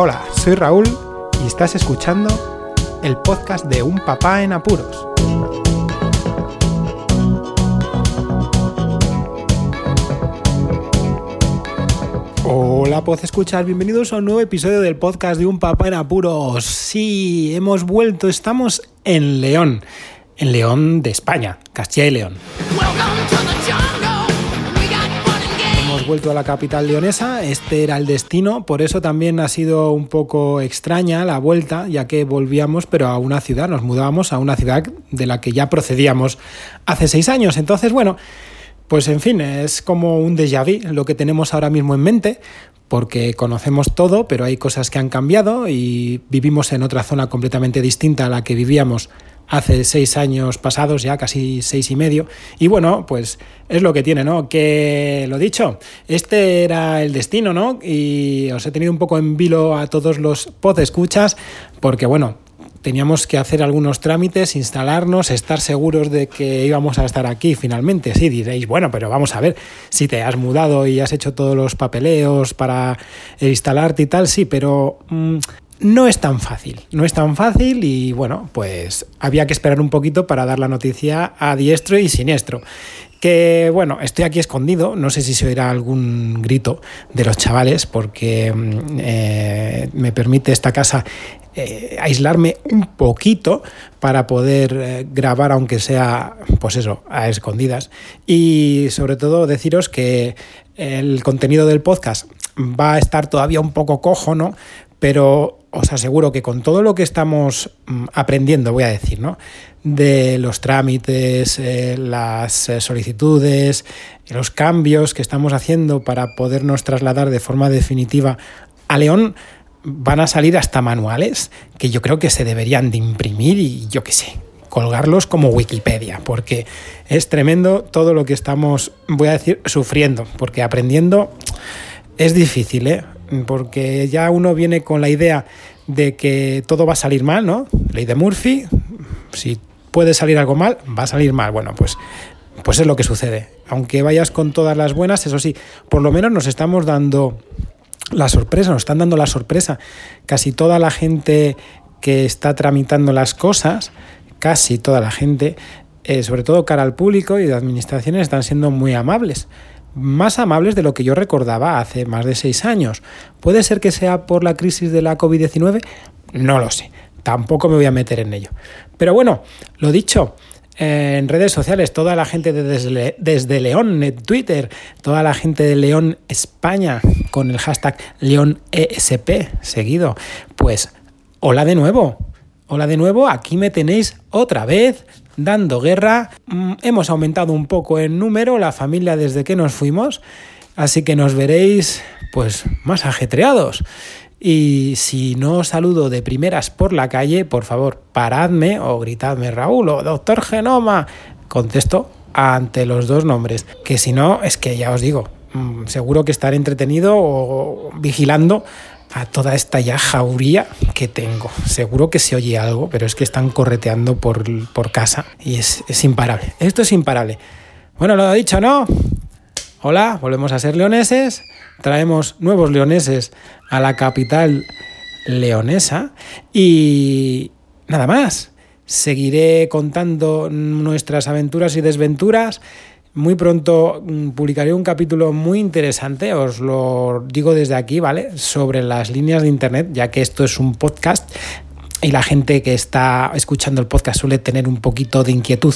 Hola, soy Raúl y estás escuchando el podcast de Un Papá en Apuros. Hola, pues escuchar, bienvenidos a un nuevo episodio del podcast de Un Papá en Apuros. Sí, hemos vuelto, estamos en León, en León de España, Castilla y León. Vuelto a la capital leonesa, este era el destino, por eso también ha sido un poco extraña la vuelta, ya que volvíamos, pero a una ciudad, nos mudábamos a una ciudad de la que ya procedíamos hace seis años. Entonces, bueno, pues en fin, es como un déjà vu lo que tenemos ahora mismo en mente, porque conocemos todo, pero hay cosas que han cambiado y vivimos en otra zona completamente distinta a la que vivíamos hace seis años pasados, ya casi seis y medio. Y bueno, pues es lo que tiene, ¿no? Que lo dicho, este era el destino, ¿no? Y os he tenido un poco en vilo a todos los pod escuchas, porque bueno, teníamos que hacer algunos trámites, instalarnos, estar seguros de que íbamos a estar aquí finalmente. Sí, diréis, bueno, pero vamos a ver, si te has mudado y has hecho todos los papeleos para instalarte y tal, sí, pero mm, no es tan fácil, no es tan fácil y bueno, pues había que esperar un poquito para dar la noticia a diestro y siniestro que bueno, estoy aquí escondido, no sé si se oirá algún grito de los chavales porque mm, eh, me permite esta casa eh, aislarme un poquito para poder eh, grabar aunque sea pues eso, a escondidas y sobre todo deciros que el contenido del podcast va a estar todavía un poco cojo, ¿no? Pero os aseguro que con todo lo que estamos mm, aprendiendo, voy a decir, ¿no? De los trámites, eh, las eh, solicitudes, los cambios que estamos haciendo para podernos trasladar de forma definitiva a León, van a salir hasta manuales que yo creo que se deberían de imprimir y yo qué sé, colgarlos como Wikipedia, porque es tremendo todo lo que estamos, voy a decir, sufriendo, porque aprendiendo es difícil, ¿eh? Porque ya uno viene con la idea de que todo va a salir mal, ¿no? Ley de Murphy, si puede salir algo mal, va a salir mal. Bueno, pues, pues es lo que sucede. Aunque vayas con todas las buenas, eso sí, por lo menos nos estamos dando la sorpresa, nos están dando la sorpresa. Casi toda la gente que está tramitando las cosas, casi toda la gente, eh, sobre todo cara al público y de administraciones, están siendo muy amables más amables de lo que yo recordaba hace más de seis años. ¿Puede ser que sea por la crisis de la COVID-19? No lo sé. Tampoco me voy a meter en ello. Pero bueno, lo dicho, en redes sociales, toda la gente desde, desde, León, en Twitter, toda la gente de León España, con el hashtag LeónESP seguido, pues hola de nuevo. Hola de nuevo, aquí me tenéis otra vez dando guerra. Mm, hemos aumentado un poco en número la familia desde que nos fuimos, así que nos veréis pues más ajetreados. Y si no os saludo de primeras por la calle, por favor, paradme o gritadme Raúl o Doctor Genoma. Contesto ante los dos nombres, que si no, es que ya os digo, mm, seguro que estaré entretenido o vigilando a toda esta ya jauría que tengo. Seguro que se oye algo, pero es que están correteando por, casa y es, es, imparable. Esto es imparable. Bueno, lo he dicho, ¿no? Hola, volvemos a ser leoneses. Traemos nuevos leoneses a la capital leonesa y nada más. Seguiré contando nuestras aventuras y desventuras muy pronto mm, publicaré un capítulo muy interesante, os lo digo desde aquí, ¿vale? Sobre las líneas de Internet, ya que esto es un podcast y la gente que está escuchando el podcast suele tener un poquito de inquietud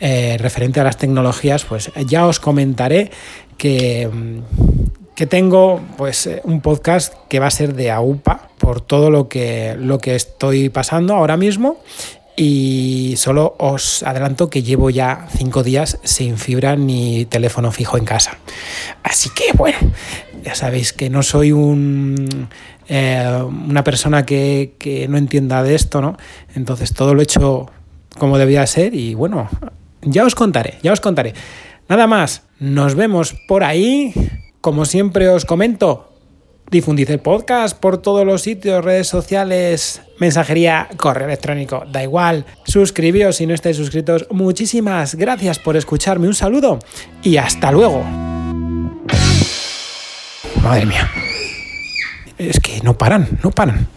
eh, referente a las tecnologías, pues ya os comentaré que, mm, que tengo pues eh, un podcast que va a ser de AUPA por todo lo que, lo que estoy pasando ahora mismo y solo os adelanto que llevo ya cinco días sin fibra ni teléfono fijo en casa. Así que bueno, ya sabéis que no soy un, eh, una persona que, que, no entienda de esto, ¿no? Entonces todo lo he hecho como debía ser y bueno, ya os contaré, ya os contaré. Nada más, nos vemos por ahí. Como siempre os comento, Difundid el podcast por todos los sitios, redes sociales, mensajería, correo electrónico, da igual. Suscribíos si no estáis suscritos. Muchísimas gracias por escucharme. Un saludo y hasta luego. Madre mía. Es que no paran, no paran.